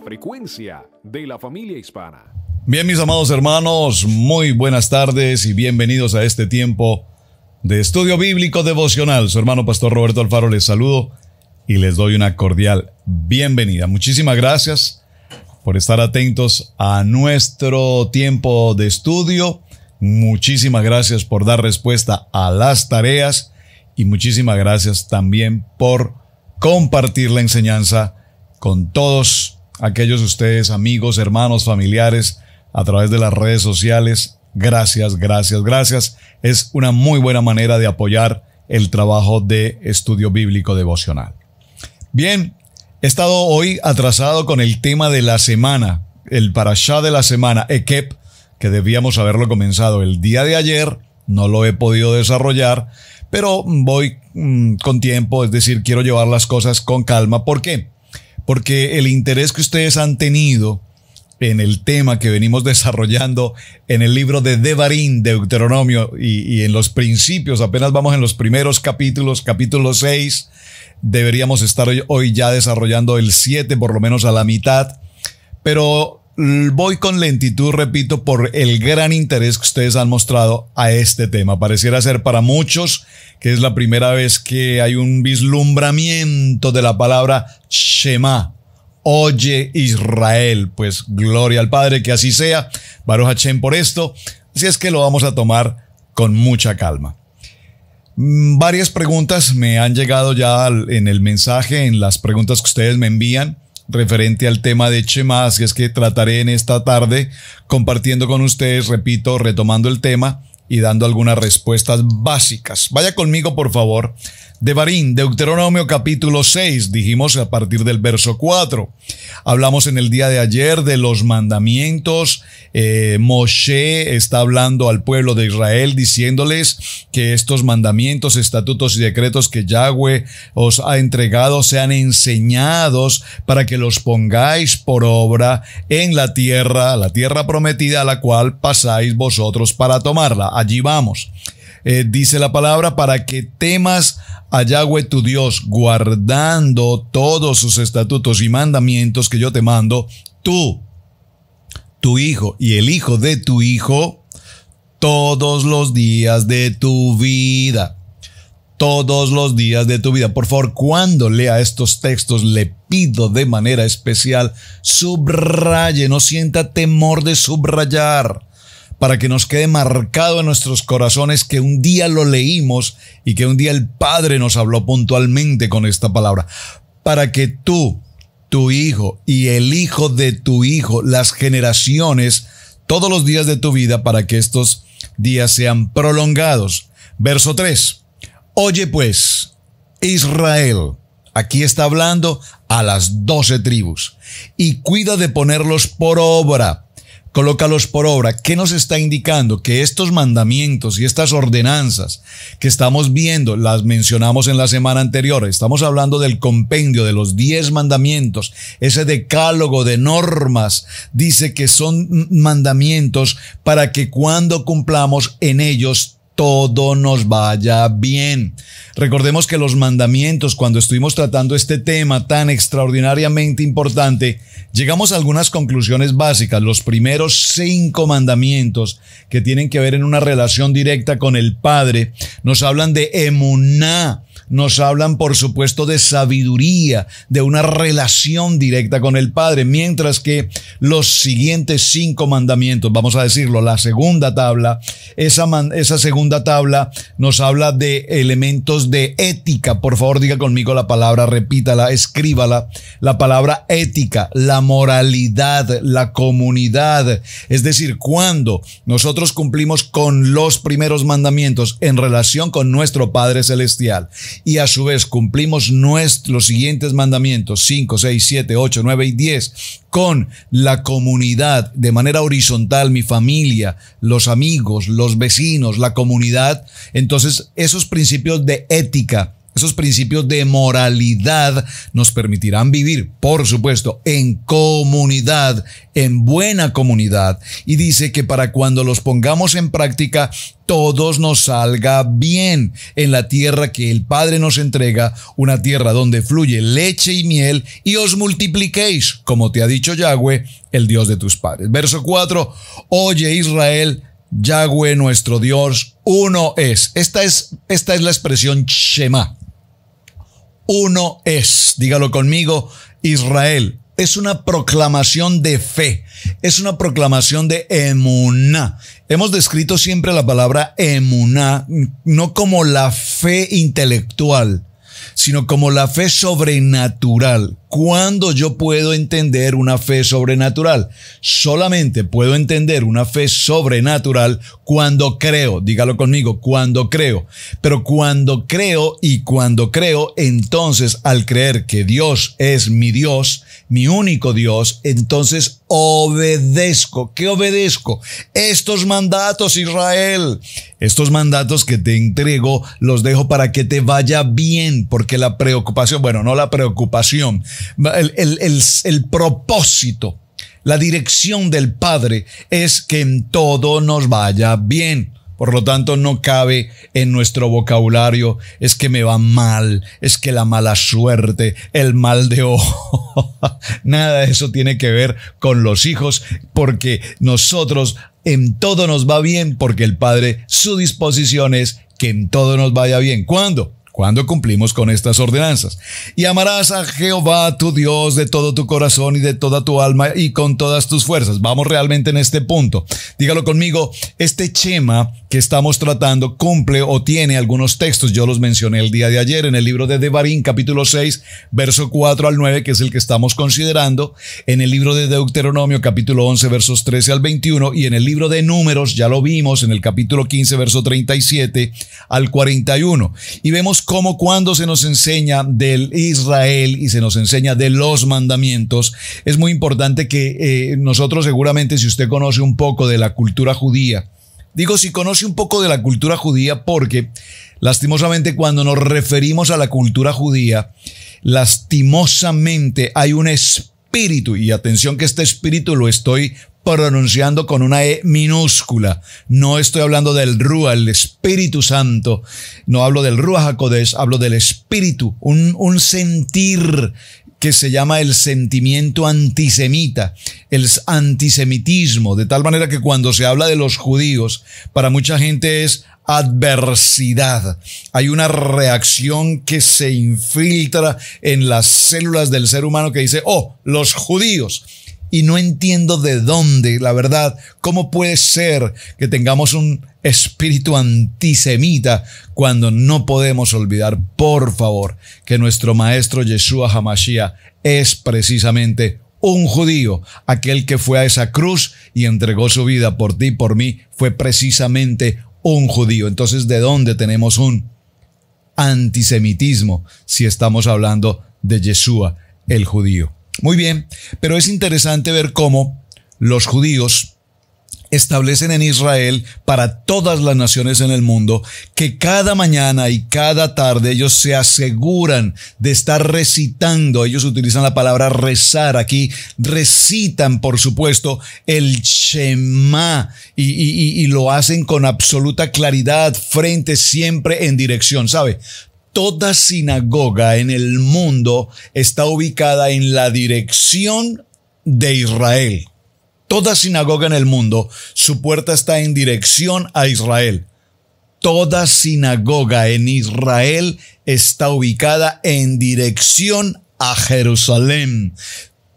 Frecuencia de la familia hispana. Bien, mis amados hermanos, muy buenas tardes y bienvenidos a este tiempo de estudio bíblico devocional. Su hermano Pastor Roberto Alfaro les saludo y les doy una cordial bienvenida. Muchísimas gracias por estar atentos a nuestro tiempo de estudio. Muchísimas gracias por dar respuesta a las tareas y muchísimas gracias también por compartir la enseñanza con todos aquellos de ustedes, amigos, hermanos, familiares, a través de las redes sociales. Gracias, gracias, gracias. Es una muy buena manera de apoyar el trabajo de estudio bíblico devocional. Bien, he estado hoy atrasado con el tema de la semana, el parashá de la semana, Ekep, que debíamos haberlo comenzado el día de ayer, no lo he podido desarrollar, pero voy mm, con tiempo, es decir, quiero llevar las cosas con calma. ¿Por qué? Porque el interés que ustedes han tenido en el tema que venimos desarrollando en el libro de Devarim, Deuteronomio, y, y en los principios, apenas vamos en los primeros capítulos, capítulo 6, deberíamos estar hoy, hoy ya desarrollando el 7, por lo menos a la mitad, pero voy con lentitud, repito, por el gran interés que ustedes han mostrado a este tema. Pareciera ser para muchos que es la primera vez que hay un vislumbramiento de la palabra Shema. Oye Israel, pues gloria al Padre, que así sea. Baruch Hashem por esto. Así es que lo vamos a tomar con mucha calma. Varias preguntas me han llegado ya en el mensaje, en las preguntas que ustedes me envían referente al tema de Chema, así es que trataré en esta tarde compartiendo con ustedes, repito, retomando el tema y dando algunas respuestas básicas. Vaya conmigo, por favor. De Deuteronomio capítulo 6, dijimos a partir del verso 4. Hablamos en el día de ayer de los mandamientos. Eh, Moshe está hablando al pueblo de Israel diciéndoles que estos mandamientos, estatutos y decretos que Yahweh os ha entregado sean enseñados para que los pongáis por obra en la tierra, la tierra prometida a la cual pasáis vosotros para tomarla. Allí vamos. Eh, dice la palabra, para que temas a Yahweh tu Dios, guardando todos sus estatutos y mandamientos que yo te mando, tú, tu hijo y el hijo de tu hijo, todos los días de tu vida. Todos los días de tu vida. Por favor, cuando lea estos textos, le pido de manera especial, subraye, no sienta temor de subrayar para que nos quede marcado en nuestros corazones que un día lo leímos y que un día el Padre nos habló puntualmente con esta palabra, para que tú, tu hijo y el hijo de tu hijo, las generaciones, todos los días de tu vida, para que estos días sean prolongados. Verso 3. Oye pues, Israel, aquí está hablando a las doce tribus, y cuida de ponerlos por obra colócalos por obra. ¿Qué nos está indicando? Que estos mandamientos y estas ordenanzas que estamos viendo, las mencionamos en la semana anterior, estamos hablando del compendio de los diez mandamientos, ese decálogo de normas, dice que son mandamientos para que cuando cumplamos en ellos todo nos vaya bien. Recordemos que los mandamientos, cuando estuvimos tratando este tema tan extraordinariamente importante, llegamos a algunas conclusiones básicas. Los primeros cinco mandamientos que tienen que ver en una relación directa con el Padre nos hablan de emuná, nos hablan, por supuesto, de sabiduría, de una relación directa con el Padre, mientras que los siguientes cinco mandamientos, vamos a decirlo, la segunda tabla, esa, segunda tabla nos habla de elementos de ética. Por favor, diga conmigo la palabra, repítala, escríbala. La palabra ética, la moralidad, la comunidad. Es decir, cuando nosotros cumplimos con los primeros mandamientos en relación con nuestro Padre Celestial y a su vez cumplimos nuestros siguientes mandamientos 5, 6, 7, 8, 9 y 10 con la comunidad de manera horizontal, mi familia, los amigos, los vecinos, la comunidad, entonces esos principios de ética, esos principios de moralidad nos permitirán vivir, por supuesto, en comunidad, en buena comunidad. Y dice que para cuando los pongamos en práctica, todos nos salga bien en la tierra que el Padre nos entrega, una tierra donde fluye leche y miel, y os multipliquéis, como te ha dicho Yahweh, el Dios de tus padres. Verso 4, oye Israel, Yahweh nuestro Dios, uno es. Esta es, esta es la expresión Shema uno es. Dígalo conmigo, Israel. Es una proclamación de fe, es una proclamación de emuná. Hemos descrito siempre la palabra emuná no como la fe intelectual, sino como la fe sobrenatural. ¿Cuándo yo puedo entender una fe sobrenatural? Solamente puedo entender una fe sobrenatural cuando creo. Dígalo conmigo, cuando creo. Pero cuando creo y cuando creo, entonces al creer que Dios es mi Dios, mi único Dios, entonces obedezco. ¿Qué obedezco? Estos mandatos, Israel. Estos mandatos que te entrego los dejo para que te vaya bien, porque la preocupación, bueno, no la preocupación, el, propósito, la dirección del Padre es que en todo nos vaya bien. Por lo tanto, no cabe en nuestro vocabulario es que me va mal, es que la mala suerte, el mal de ojo. Nada de eso tiene que ver con los hijos, porque nosotros en todo nos va bien, porque el Padre, su disposición es que en todo nos vaya bien. ¿Cuándo? Cuando cumplimos con estas ordenanzas. Y amarás a Jehová tu Dios de todo tu corazón y de toda tu alma y con todas tus fuerzas. Vamos realmente en este punto. Dígalo conmigo, este chema que estamos tratando cumple o tiene algunos textos. Yo los mencioné el día de ayer en el libro de Devarim, capítulo 6, verso 4 al 9, que es el que estamos considerando. En el libro de Deuteronomio, capítulo 11, versos 13 al 21. Y en el libro de Números, ya lo vimos, en el capítulo 15, verso 37 al 41. Y vemos como cuando se nos enseña del Israel y se nos enseña de los mandamientos, es muy importante que eh, nosotros seguramente si usted conoce un poco de la cultura judía, digo si conoce un poco de la cultura judía porque lastimosamente cuando nos referimos a la cultura judía, lastimosamente hay un espíritu, y atención que este espíritu lo estoy pronunciando con una E minúscula. No estoy hablando del Rúa, el Espíritu Santo. No hablo del Rúa Hakodesh, hablo del Espíritu, un, un sentir que se llama el sentimiento antisemita, el antisemitismo, de tal manera que cuando se habla de los judíos, para mucha gente es adversidad. Hay una reacción que se infiltra en las células del ser humano que dice, oh, los judíos y no entiendo de dónde, la verdad, cómo puede ser que tengamos un espíritu antisemita cuando no podemos olvidar, por favor, que nuestro maestro Yeshua Hamashiach es precisamente un judío, aquel que fue a esa cruz y entregó su vida por ti, por mí, fue precisamente un judío. Entonces, ¿de dónde tenemos un antisemitismo si estamos hablando de Yeshua, el judío? Muy bien, pero es interesante ver cómo los judíos establecen en Israel para todas las naciones en el mundo que cada mañana y cada tarde ellos se aseguran de estar recitando, ellos utilizan la palabra rezar aquí, recitan por supuesto el Shema y, lo hacen con absoluta claridad, frente siempre en dirección, ¿sabe? Toda sinagoga en el mundo está ubicada en la dirección de Israel. Toda sinagoga en el mundo, su puerta está en dirección a Israel. toda sinagoga en Israel está ubicada en dirección a Jerusalén.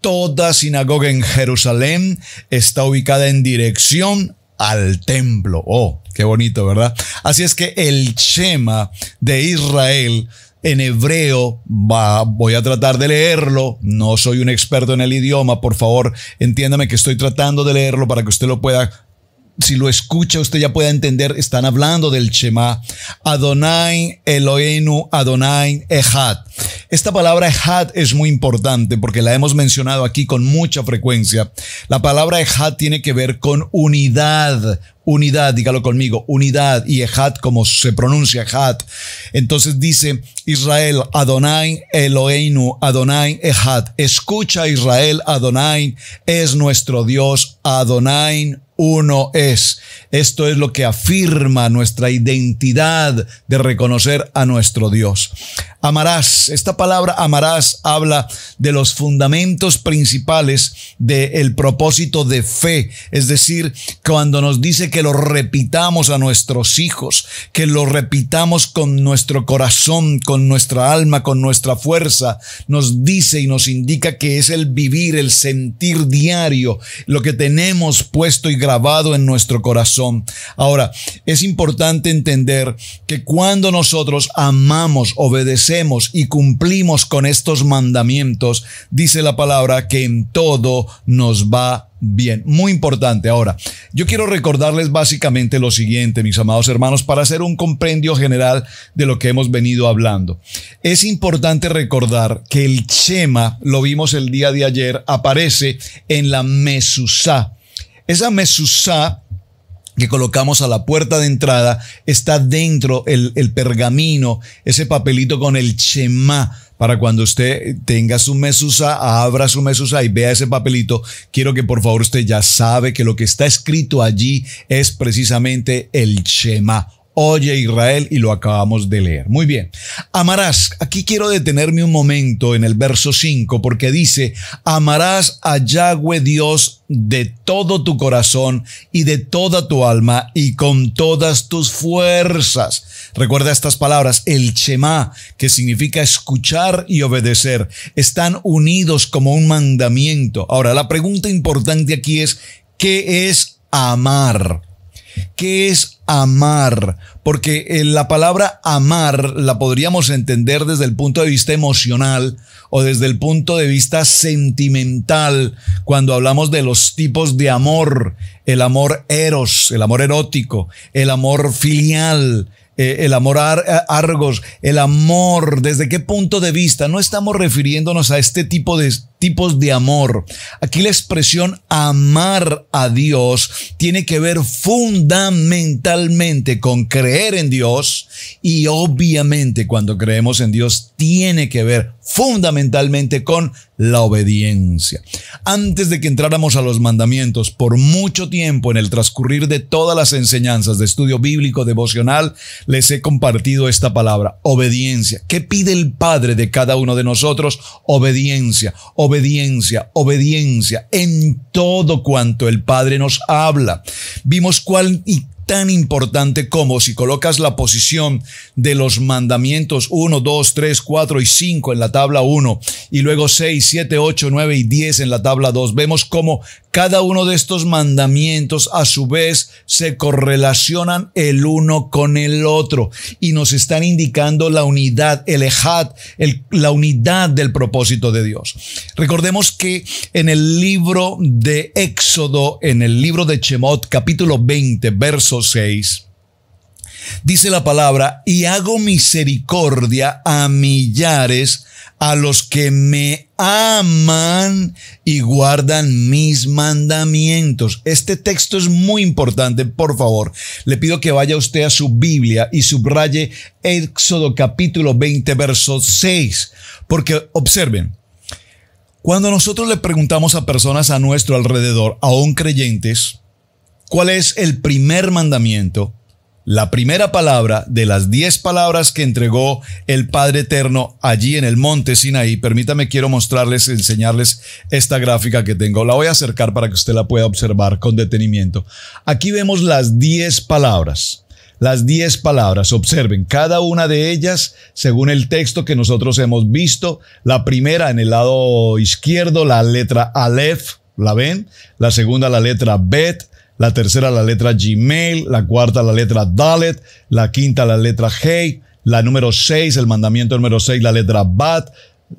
Toda sinagoga en Jerusalén está ubicada en dirección al templo. Oh, qué bonito, ¿verdad? Así es que el Shema de Israel en hebreo, va, voy a tratar de leerlo, no soy un experto en el idioma, por favor, entiéndame que estoy tratando de leerlo para que usted lo pueda si lo escucha, usted ya puede entender, están hablando del Shema. Adonai Eloheinu Adonai Echad. Esta palabra Echad es muy importante porque la hemos mencionado aquí con mucha frecuencia. La palabra Echad tiene que ver con unidad, unidad, dígalo conmigo, unidad y Echad como se pronuncia Echad. Entonces dice Israel, Adonai Eloheinu, Adonai Echad. Escucha Israel, Adonai es nuestro Dios, Adonai uno es. Esto es lo que afirma nuestra identidad de reconocer a nuestro Dios. Amarás, esta palabra amarás habla de los fundamentos principales del propósito de fe, es decir, cuando nos dice que lo repitamos a nuestros hijos, que lo repitamos con nuestro corazón, con nuestra alma, con nuestra fuerza, nos dice y nos indica que es el vivir, el sentir diario, lo que tenemos puesto y grabado en nuestro corazón. Ahora, es importante entender que cuando nosotros amamos, obedecemos y cumplimos con estos mandamientos, dice la palabra que en todo nos va bien. Muy importante. Ahora, yo quiero recordarles básicamente lo siguiente, mis amados hermanos, para hacer un compendio general de lo que hemos venido hablando. Es importante recordar que el Shema, lo vimos el día de ayer, aparece en la Mesusá. Esa mesusá que colocamos a la puerta de entrada está dentro el, el pergamino, ese papelito con el chema para cuando usted tenga su mesusa, abra su mesusa y vea ese papelito, quiero que por favor usted ya sabe que lo que está escrito allí es precisamente el Shema Oye Israel y lo acabamos de leer. Muy bien. Amarás. Aquí quiero detenerme un momento en el verso 5 porque dice, amarás a Yahweh Dios de todo tu corazón y de toda tu alma y con todas tus fuerzas. Recuerda estas palabras, el Shema, que significa escuchar y obedecer, están unidos como un mandamiento. Ahora, la pregunta importante aquí es, ¿qué es amar? ¿Qué es amar? Porque eh, la palabra amar la podríamos entender desde el punto de vista emocional o desde el punto de vista sentimental cuando hablamos de los tipos de amor, el amor eros, el amor erótico, el amor filial, eh, el amor argos, el amor, ¿desde qué punto de vista? No estamos refiriéndonos a este tipo de tipos de amor. Aquí la expresión amar a Dios tiene que ver fundamentalmente con creer en Dios y obviamente cuando creemos en Dios tiene que ver fundamentalmente con la obediencia. Antes de que entráramos a los mandamientos, por mucho tiempo en el transcurrir de todas las enseñanzas de estudio bíblico devocional, les he compartido esta palabra, obediencia. ¿Qué pide el Padre de cada uno de nosotros? Obediencia, obediencia, obediencia en todo cuanto el Padre nos habla. Vimos cuál y tan importante como si colocas la posición de los mandamientos 1, 2, 3, 4 y 5 en la tabla 1 y luego 6, 7, 8, 9 y 10 en la tabla 2, vemos cómo cada uno de estos mandamientos a su vez se correlacionan el uno con el otro y nos están indicando la unidad, el ejad, la unidad del propósito de Dios. Recordemos que en el libro de Éxodo, en el libro de Chemot, capítulo 20, verso 6, dice la palabra, y hago misericordia a millares a los que me aman y guardan mis mandamientos. Este texto es muy importante, por favor. Le pido que vaya usted a su Biblia y subraye Éxodo capítulo 20, verso 6, porque observen, cuando nosotros le preguntamos a personas a nuestro alrededor, aún creyentes, ¿cuál es el primer mandamiento? La primera palabra de las diez palabras que entregó el Padre Eterno allí en el monte Sinaí. Permítame, quiero mostrarles, enseñarles esta gráfica que tengo. La voy a acercar para que usted la pueda observar con detenimiento. Aquí vemos las diez palabras. las diez palabras. Observen, cada una de ellas, según el texto que nosotros hemos visto, la primera en el lado izquierdo, la letra Aleph, ¿la ven? La segunda, la letra Bet, la tercera, la letra Gmail, la cuarta, la letra Dalet, la quinta, la letra Hey, la número seis, el mandamiento número seis, la letra Bat,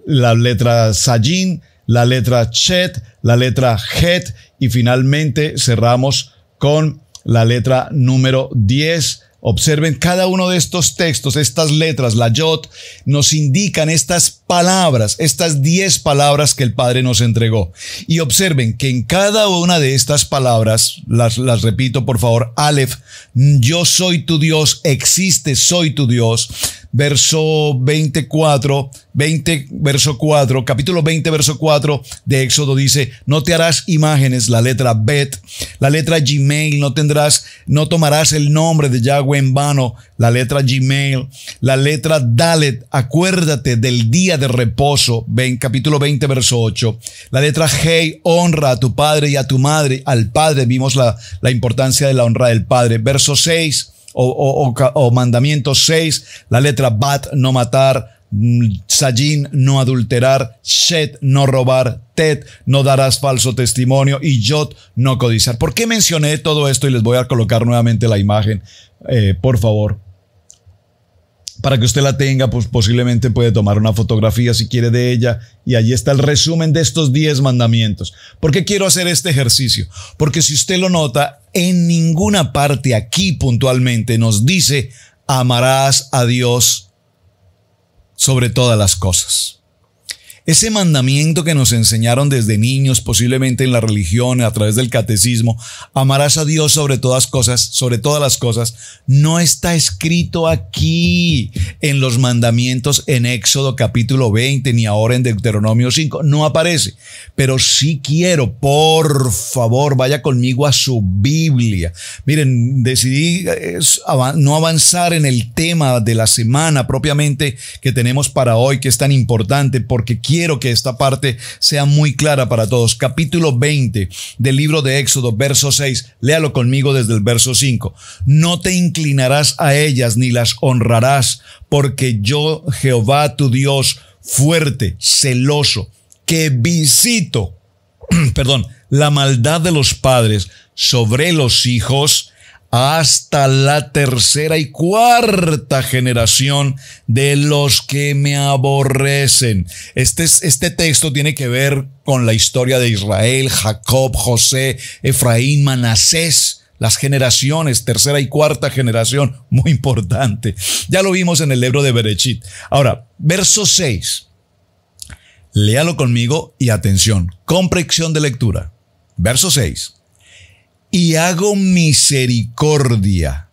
la letra Sajin, la letra Chet, la letra Het. Y finalmente cerramos con la letra número 10. Observen cada uno de estos textos, estas letras, la yot, nos indican estas palabras, estas 10 palabras que el Padre nos entregó. Y observen que en cada una de estas palabras, las, las repito por favor, Aleph, yo soy tu Dios, existe, soy tu Dios verso 24, 20, verso 4, capítulo 20, verso 4 de Éxodo dice, no te harás imágenes, la letra Bet, la letra Gmail, no tendrás, no tomarás el nombre de Yahweh en vano, la letra Gmail, la letra Dalet, acuérdate del día de reposo, ven, capítulo 20, verso 8, la letra Hey, honra a tu padre y a tu madre, al padre, vimos la, la importancia de la honra del padre, verso 6, o, mandamiento 6, la letra Bat, no matar, mm, Sajin, no adulterar, Shet, no robar, Tet, no darás falso testimonio y Yot, no codiciar. ¿Por qué mencioné todo esto? Y les voy a colocar nuevamente la imagen, eh, por favor para que usted la tenga, pues posiblemente puede tomar una fotografía si quiere de ella y allí está el resumen de estos 10 mandamientos. ¿Por qué quiero hacer este ejercicio? Porque si usted lo nota, en ninguna parte aquí puntualmente nos dice amarás a Dios sobre todas las cosas. Ese mandamiento que nos enseñaron desde niños, posiblemente en la religión, a través del catecismo, amarás a Dios sobre todas cosas, sobre todas las cosas, no está escrito aquí en los mandamientos en Éxodo capítulo 20, ni ahora en Deuteronomio 5, no aparece. Pero sí quiero, por favor, vaya conmigo a su Biblia. Miren, decidí no avanzar en el tema de la semana propiamente que tenemos para hoy, que es tan importante, porque quiero que esta parte sea muy clara para todos. Capítulo 20 del libro de Éxodo, verso 6. Léalo conmigo desde el verso 5. No te inclinarás a ellas ni las honrarás, porque yo, Jehová tu Dios, fuerte, celoso, que visito, perdón, la maldad de los padres sobre los hijos hasta la tercera y cuarta generación de los que me aborrecen. Este, este texto tiene que ver con la historia de Israel, Jacob, José, Efraín, Manasés las generaciones, tercera y cuarta generación, muy importante. Ya lo vimos en el libro de Berechit. Ahora, verso 6. Léalo conmigo y atención, comprensión de lectura. Verso 6 y hago misericordia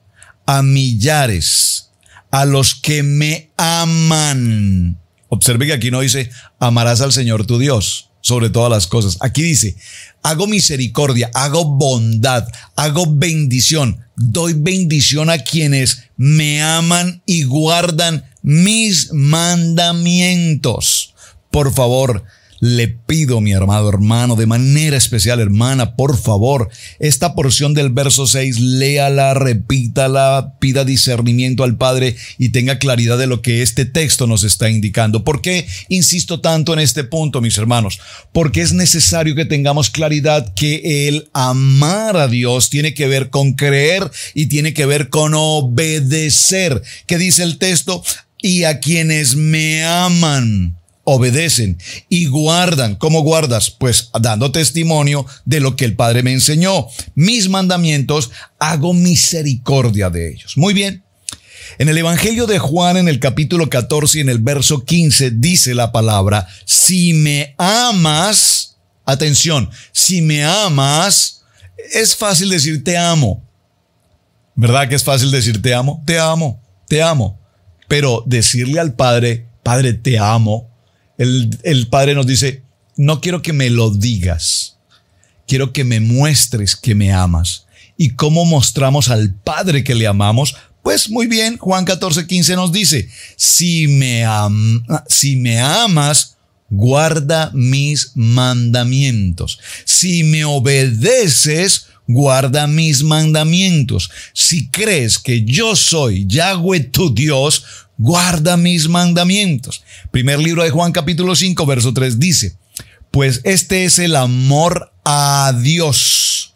a millares, a los que me aman. Observe que aquí no dice, amarás al Señor tu Dios sobre todas las cosas. Aquí dice, hago misericordia, hago bondad, hago bendición, doy bendición a quienes me aman y guardan mis mandamientos. Por favor, le pido, mi hermano, hermano, de manera especial, hermana, por favor, esta porción del verso 6, léala, repítala, pida discernimiento al Padre y tenga claridad de lo que este texto nos está indicando. ¿Por qué insisto tanto en este punto, mis hermanos? Porque es necesario que tengamos claridad que el amar a Dios tiene que ver con creer y tiene que ver con obedecer. ¿Qué dice el texto? Y a quienes me aman obedecen y guardan. ¿Cómo guardas? Pues dando testimonio de lo que el Padre me enseñó. Mis mandamientos, hago misericordia de ellos. Muy bien. En el Evangelio de Juan, en el capítulo 14 y en el verso 15, dice la palabra, si me amas, atención, si me amas, es fácil decir te amo. ¿Verdad que es fácil decir te amo? Te amo, te amo. Pero decirle al Padre, Padre, te amo, el, Padre nos dice, no quiero que me lo digas, quiero que me muestres que me amas. ¿Y cómo mostramos al Padre que le amamos? Pues muy bien, Juan 14, 15 nos dice, si me, si me amas, guarda mis mandamientos. Si me obedeces, guarda mis mandamientos. Si crees que yo soy Yahweh tu Dios, guarda mis mandamientos. Primer libro de Juan capítulo 5, verso 3 dice, pues este es el amor a Dios,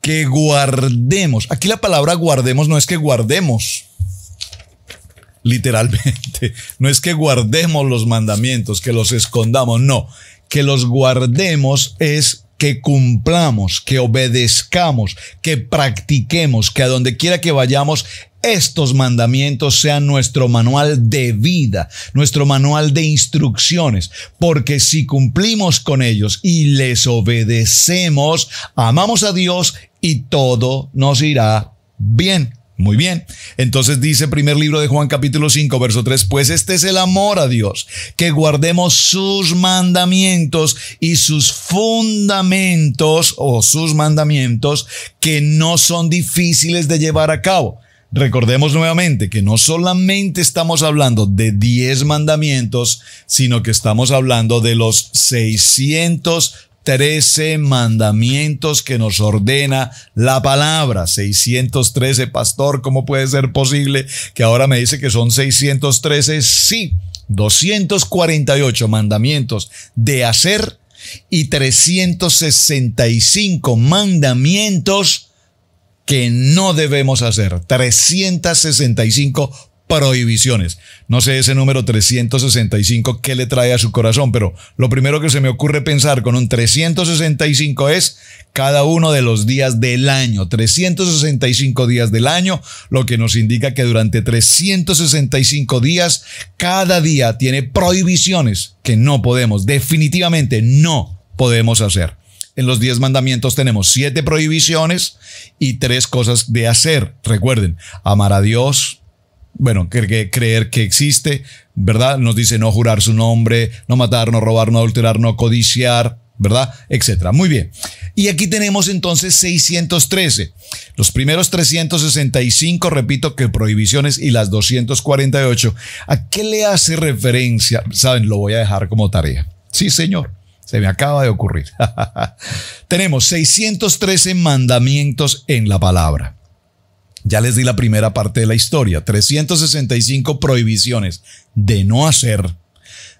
que guardemos. Aquí la palabra guardemos no es que guardemos, literalmente, no es que guardemos los mandamientos, que los escondamos, no, que los guardemos es que cumplamos, que obedezcamos, que practiquemos, que a donde quiera que vayamos, estos mandamientos sean nuestro manual de vida, nuestro manual de instrucciones, porque si cumplimos con ellos y les obedecemos, amamos a Dios y todo nos irá bien. Muy bien. Entonces dice primer libro de Juan capítulo 5, verso 3, pues este es el amor a Dios, que guardemos sus mandamientos y sus fundamentos o sus mandamientos que no son difíciles de llevar a cabo. Recordemos nuevamente que no solamente estamos hablando de 10 mandamientos, sino que estamos hablando de los 600 13 mandamientos que nos ordena la palabra. 613, pastor, ¿cómo puede ser posible que ahora me dice que son 613? Sí, 248 mandamientos de hacer y 365 mandamientos que no debemos hacer. 365 prohibiciones. No sé ese número 365 qué le trae a su corazón, pero lo primero que se me ocurre pensar con un 365 es cada uno de los días del año. 365 días del año, lo que nos indica que durante 365 días, cada día tiene prohibiciones que no podemos, definitivamente no podemos hacer. En los 10 mandamientos tenemos siete prohibiciones y tres cosas de hacer. Recuerden, amar a Dios, bueno, creer que existe, ¿verdad? Nos dice no jurar su nombre, no matar, no robar, no adulterar, no codiciar, ¿verdad? Etcétera. Muy bien. Y aquí tenemos entonces 613. Los primeros 365, repito que prohibiciones y las 248. ¿A qué le hace referencia? Saben, lo voy a dejar como tarea. Sí, señor. Se me acaba de ocurrir. tenemos 613 mandamientos en la palabra. Ya les di la primera parte de la historia, 365 prohibiciones de no hacer,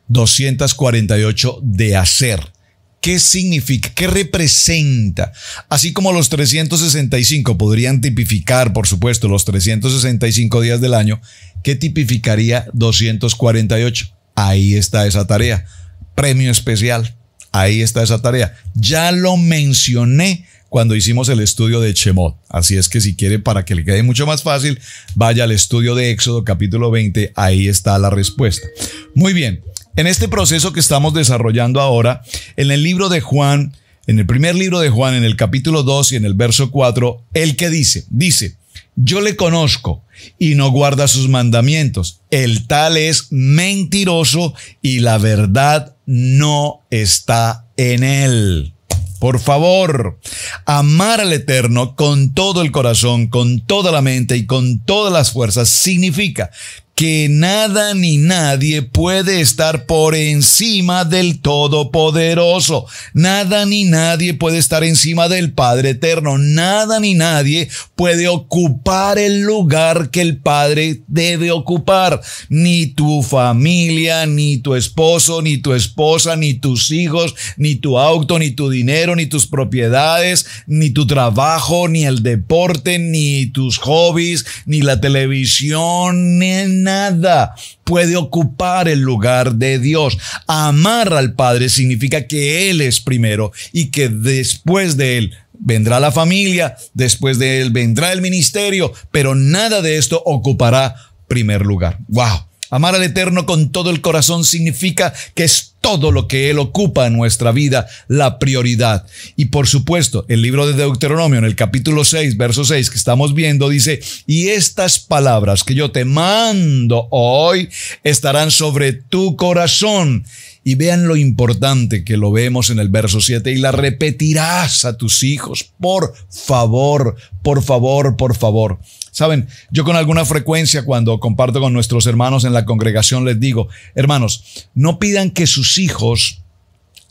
248 de hacer. ¿Qué significa? ¿Qué representa? Así como los 365 podrían tipificar, por supuesto, los 365 días del año, ¿qué tipificaría 248? Ahí está esa tarea. Premio especial. Ahí está esa tarea. Ya lo mencioné cuando hicimos el estudio de Chemot. Así es que si quiere, para que le quede mucho más fácil, vaya al estudio de Éxodo capítulo 20, ahí está la respuesta. Muy bien, en este proceso que estamos desarrollando ahora, en el libro de Juan, en el primer libro de Juan, en el capítulo 2 y en el verso 4, el que dice, dice, yo le conozco y no guarda sus mandamientos. El tal es mentiroso y la verdad no está en él. Por favor, amar al Eterno con todo el corazón, con toda la mente y con todas las fuerzas significa que nada ni nadie puede estar por encima del Todopoderoso. Nada ni nadie puede estar encima del Padre Eterno. Nada ni nadie puede ocupar el lugar que el Padre debe ocupar. Ni tu familia, ni tu esposo, ni tu esposa, ni tus hijos, ni tu auto, ni tu dinero, ni tus propiedades, ni tu trabajo, ni el deporte, ni tus hobbies, ni la televisión, ni nada puede ocupar el lugar de Dios. Amar al Padre significa que Él es primero y que después de Él vendrá la familia, después de Él vendrá el ministerio, pero nada de esto ocupará primer lugar. ¡Wow! Amar al Eterno con todo el corazón significa que es todo lo que Él ocupa en nuestra vida la prioridad. Y por supuesto, el libro de Deuteronomio en el capítulo 6, verso 6 que estamos viendo dice, y estas palabras que yo te mando hoy estarán sobre tu corazón. Y vean lo importante que lo vemos en el verso 7 y la repetirás a tus hijos. Por favor, por favor, por favor. Saben, yo con alguna frecuencia cuando comparto con nuestros hermanos en la congregación les digo, hermanos, no pidan que sus hijos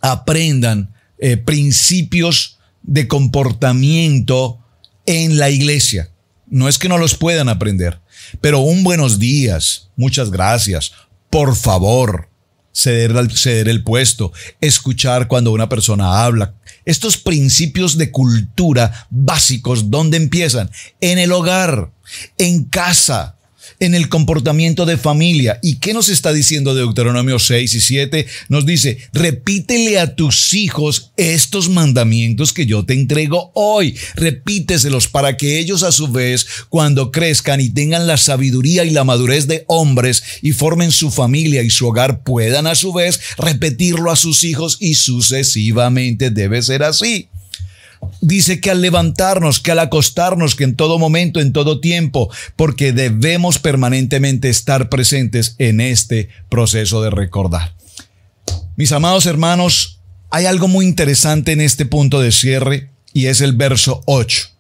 aprendan eh, principios de comportamiento en la iglesia. No es que no los puedan aprender, pero un buenos días, muchas gracias, por favor, ceder, ceder el puesto, escuchar cuando una persona habla. Estos principios de cultura básicos, ¿dónde empiezan? En el hogar, en casa, en el comportamiento de familia. ¿Y qué nos está diciendo Deuteronomio 6 y 7? Nos dice, repítele a tus hijos estos mandamientos que yo te entrego hoy. Repíteselos para que ellos a su vez, cuando crezcan y tengan la sabiduría y la madurez de hombres y formen su familia y su hogar, puedan a su vez repetirlo a sus hijos y sucesivamente debe ser así dice que al levantarnos, que al acostarnos, que en todo momento, en todo tiempo, porque debemos permanentemente estar presentes en este proceso de recordar. Mis amados hermanos, hay algo muy interesante en este punto de cierre y es el verso 8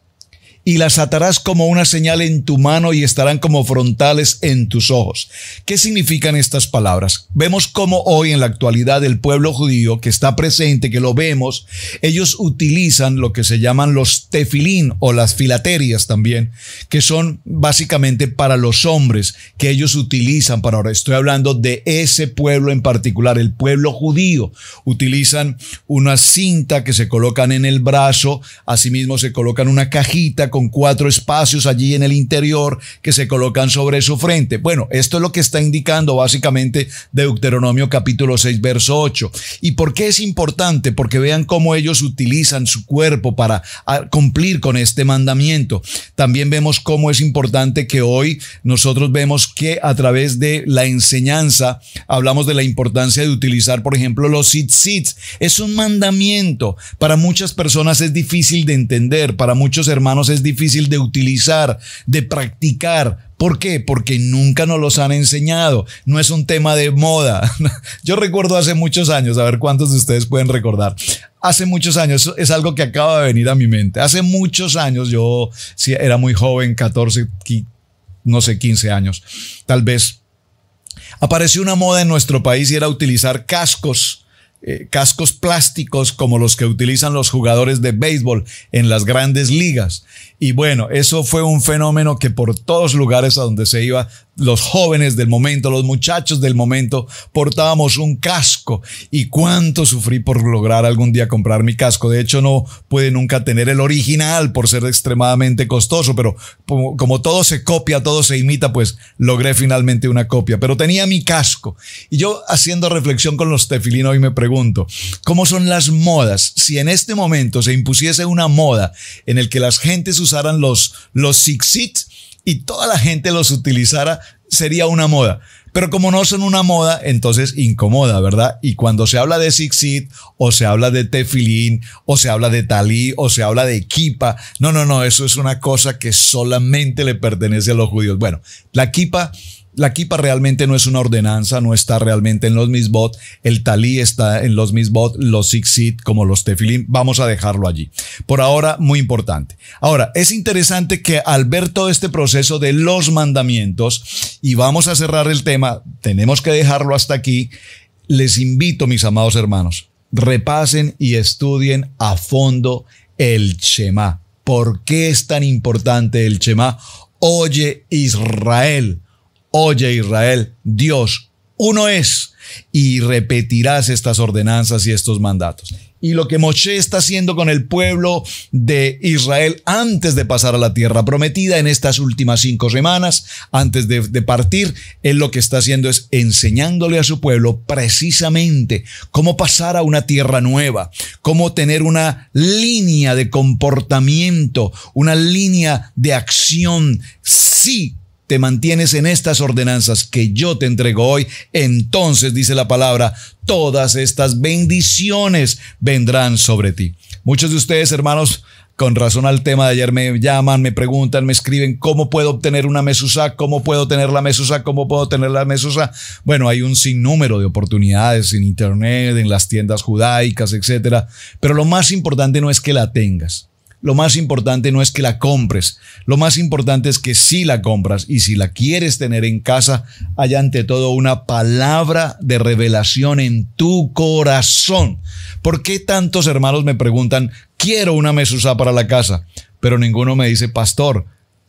y las atarás como una señal en tu mano y estarán como frontales en tus ojos. ¿Qué significan estas palabras? Vemos cómo hoy en la actualidad el pueblo judío que está presente, que lo vemos, ellos utilizan lo que se llaman los tefilín o las filaterias también, que son básicamente para los hombres que ellos utilizan para ahora. Estoy hablando de ese pueblo en particular, el pueblo judío. Utilizan una cinta que se colocan en el brazo, asimismo se colocan una cajita con cuatro espacios allí en el interior que se colocan sobre su frente. Bueno, esto es lo que está indicando básicamente Deuteronomio capítulo 6, verso 8. ¿Y por qué es importante? Porque vean cómo ellos utilizan su cuerpo para ah, cumplir con este mandamiento. También vemos cómo es importante que hoy nosotros vemos que a través de la enseñanza hablamos de la importancia de utilizar, por ejemplo, los sit-sits. Es un mandamiento. Para muchas personas es difícil de entender, para muchos hermanos es difícil de utilizar, de practicar. ¿Por qué? Porque nunca nos los han enseñado. No es un tema de moda. Yo recuerdo hace muchos años, a ver cuántos de ustedes pueden recordar. Hace muchos años, es algo que acaba de venir a mi mente. Hace muchos años, yo era muy joven, 14, no sé, 15 años, tal vez. Apareció una moda en nuestro país y era utilizar cascos eh, cascos plásticos como los que utilizan los jugadores de béisbol en las grandes ligas. Y bueno, eso fue un fenómeno que por todos lugares a donde se iba, los jóvenes del momento, los muchachos del momento, portábamos un casco. Y cuánto sufrí por lograr algún día comprar mi casco. De hecho, no pude nunca tener el original por ser extremadamente costoso, pero como todo se copia, todo se imita, pues logré finalmente una copia. Pero tenía mi casco. Y yo haciendo reflexión con los tefilinos hoy me pregunto, ¿cómo son las modas? Si en este momento se impusiese una moda en el que las gentes usaran los, los Six y toda la gente los utilizara, sería una moda. Pero como no son una moda, entonces incomoda, ¿verdad? Y cuando se habla de Sixit, o se habla de tefilín, o se habla de talí, o se habla de kipa, no, no, no, eso es una cosa que solamente le pertenece a los judíos. Bueno, la kipa la kipa realmente no es una ordenanza, no está realmente en los misbot. El talí está en los misbot, los sixit como los tefilim. Vamos a dejarlo allí. Por ahora, muy importante. Ahora, es interesante que al ver todo este proceso de los mandamientos, y vamos a cerrar el tema, tenemos que dejarlo hasta aquí, les invito, mis amados hermanos, repasen y estudien a fondo el Shema. ¿Por qué es tan importante el Shema? Oye Israel Oye Israel, Dios uno es y repetirás estas ordenanzas y estos mandatos. Y lo que Moshe está haciendo con el pueblo de Israel antes de pasar a la tierra prometida en estas últimas cinco semanas, antes de, partir, él lo que está haciendo es enseñándole a su pueblo precisamente cómo pasar a una tierra nueva, cómo tener una línea de comportamiento, una línea de acción, sí te mantienes en estas ordenanzas que yo te entrego hoy, entonces dice la palabra, todas estas bendiciones vendrán sobre ti. Muchos de ustedes, hermanos, con razón al tema de ayer me llaman, me preguntan, me escriben cómo puedo obtener una mesusa, cómo puedo tener la mesusa, cómo puedo tener la mesusa. Bueno, hay un sinnúmero de oportunidades en internet, en las tiendas judaicas, etcétera. Pero lo más importante no es que la tengas. Lo más importante no es que la compres, lo más importante es que si la compras y si la quieres tener en casa, haya ante todo una palabra de revelación en tu corazón. ¿Por qué tantos hermanos me preguntan, quiero una mesusa para la casa? Pero ninguno me dice, pastor,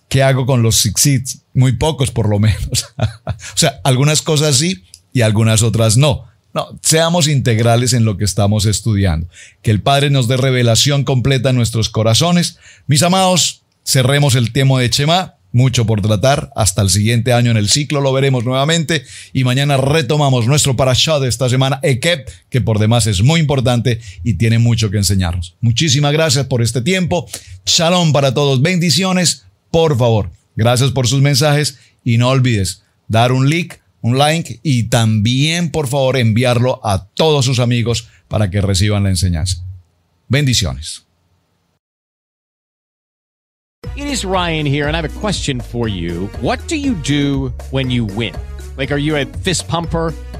¿qué hago con los six Muy pocos por lo menos. o sea, algunas cosas sí y algunas otras no. No, seamos integrales en lo que estamos estudiando. Que el Padre nos dé revelación completa en nuestros corazones. Mis amados, cerremos el tema de Chema. Mucho por tratar. Hasta el siguiente año en el ciclo lo veremos nuevamente. Y mañana retomamos nuestro parashá de esta semana, Ekep, que por demás es muy importante y tiene mucho que enseñarnos. Muchísimas gracias por este tiempo. Shalom para todos. Bendiciones. Por favor, gracias por sus mensajes y no olvides dar un like un like y también por favor enviarlo a todos sus amigos para que reciban la enseñanza. Bendiciones. It is Ryan here and I have a question for you. What do you do when you win? Like are you a fist pumper?